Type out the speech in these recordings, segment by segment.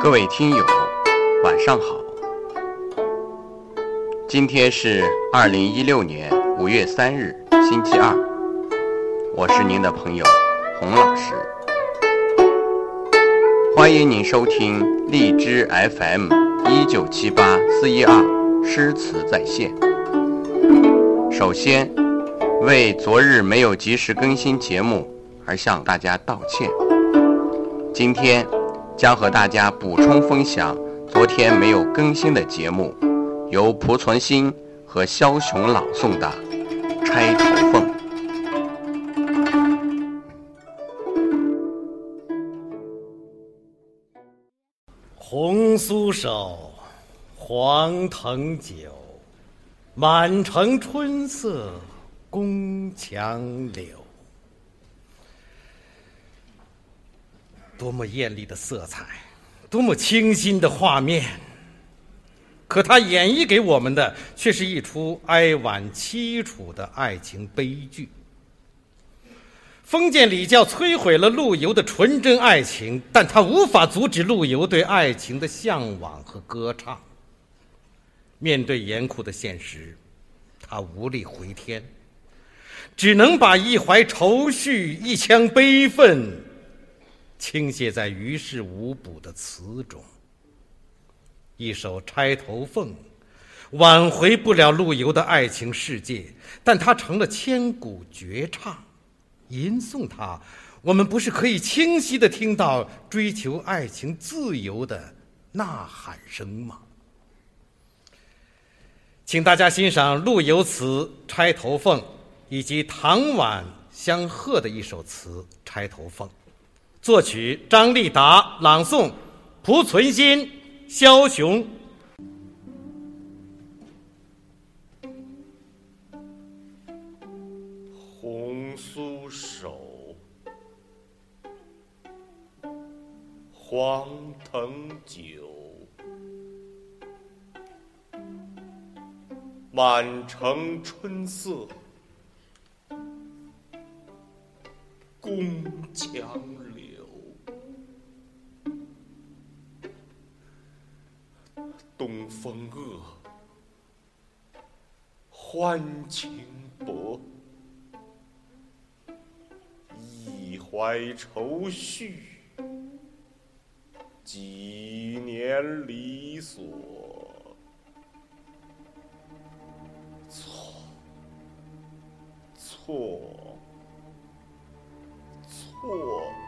各位听友，晚上好。今天是二零一六年五月三日，星期二。我是您的朋友洪老师，欢迎您收听荔枝 FM 一九七八四一二诗词在线。首先，为昨日没有及时更新节目而向大家道歉。今天将和大家补充分享昨天没有更新的节目，由濮存昕和枭雄朗诵的《钗头凤》。红酥手，黄藤酒，满城春色宫墙柳。多么艳丽的色彩，多么清新的画面！可他演绎给我们的，却是一出哀婉凄楚的爱情悲剧。封建礼教摧毁了陆游的纯真爱情，但他无法阻止陆游对爱情的向往和歌唱。面对严酷的现实，他无力回天，只能把一怀愁绪、一腔悲愤倾泻在于事无补的词中。一首《钗头凤》，挽回不了陆游的爱情世界，但它成了千古绝唱。吟诵它，我们不是可以清晰的听到追求爱情自由的呐喊声吗？请大家欣赏陆游词《钗头凤》，以及唐婉相和的一首词《钗头凤》，作曲张立达，朗诵濮存昕、枭雄。红酥手，黄藤酒，满城春色宫墙东风恶，欢情薄。一怀愁绪，几年离索。错，错，错。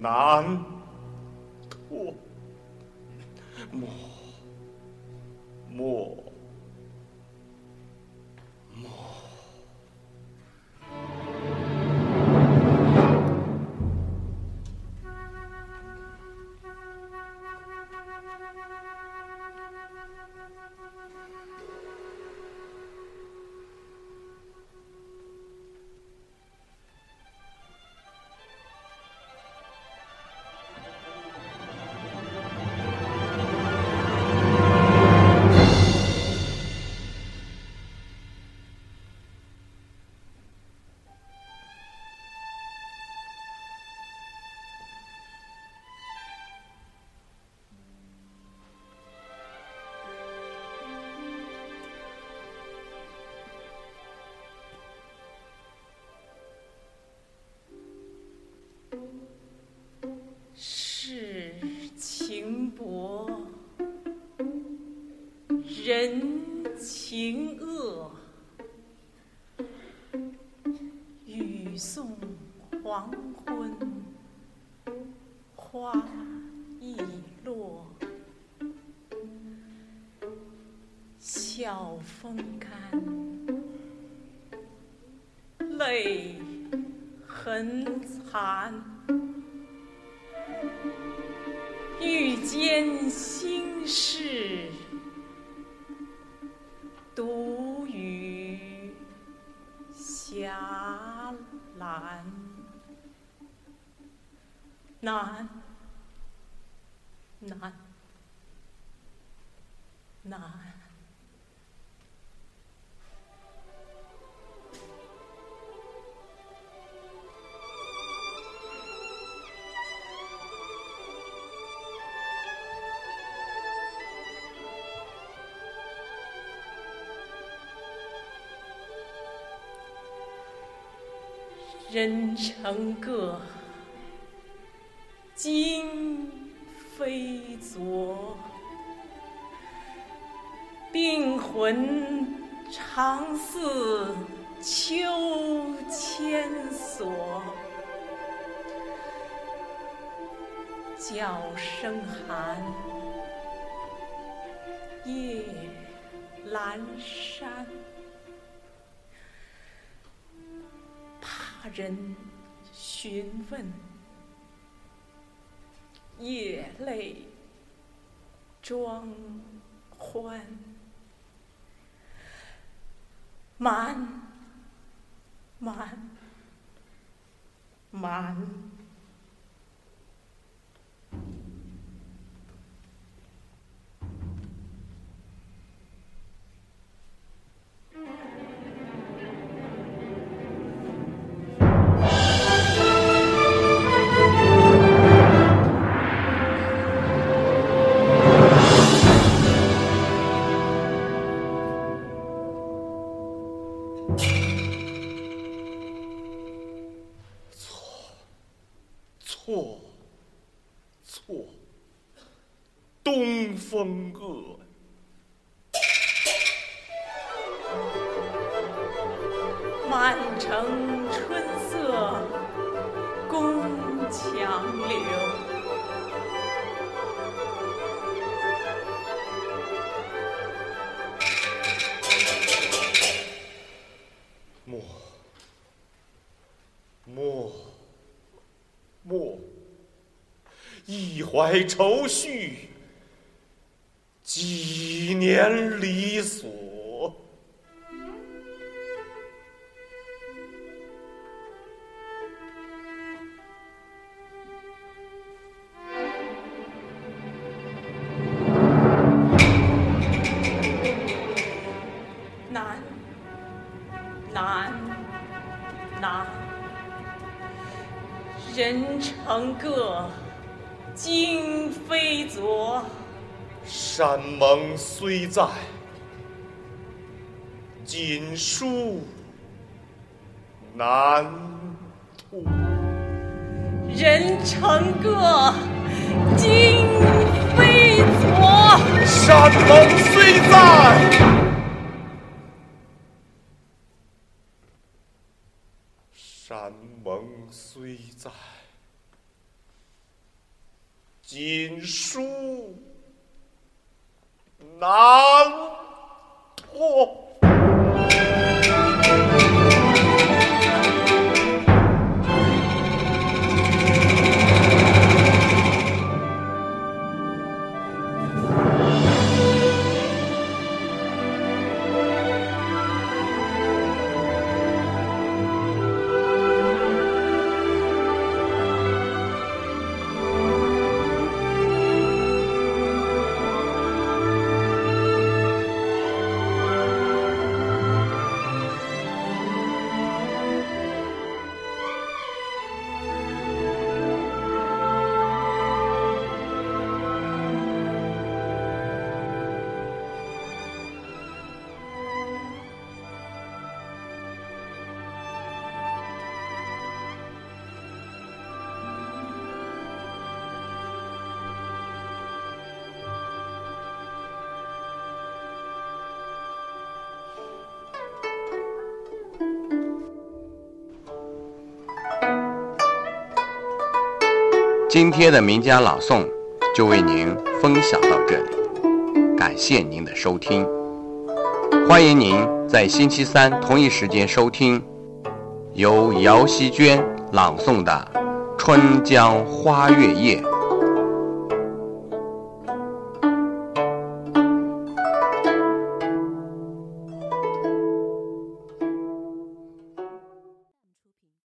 难托。莫，莫。世情薄，人情恶。雨送黄昏，花易落。晓风间心事，独与霞兰。难，难，难。人成各，今非昨。病魂常似秋千索，角声寒，夜阑珊。人询问，夜泪装欢，满满满。错，错，东风恶。怀愁绪，几年离索。难，难，难。人成各，今非昨。山盟虽在，锦书难托。人成各，今非昨。山盟虽在，山盟虽在，锦书难托。今天的名家朗诵就为您分享到这里，感谢您的收听，欢迎您在星期三同一时间收听。由姚希娟朗诵的《春江花月夜》。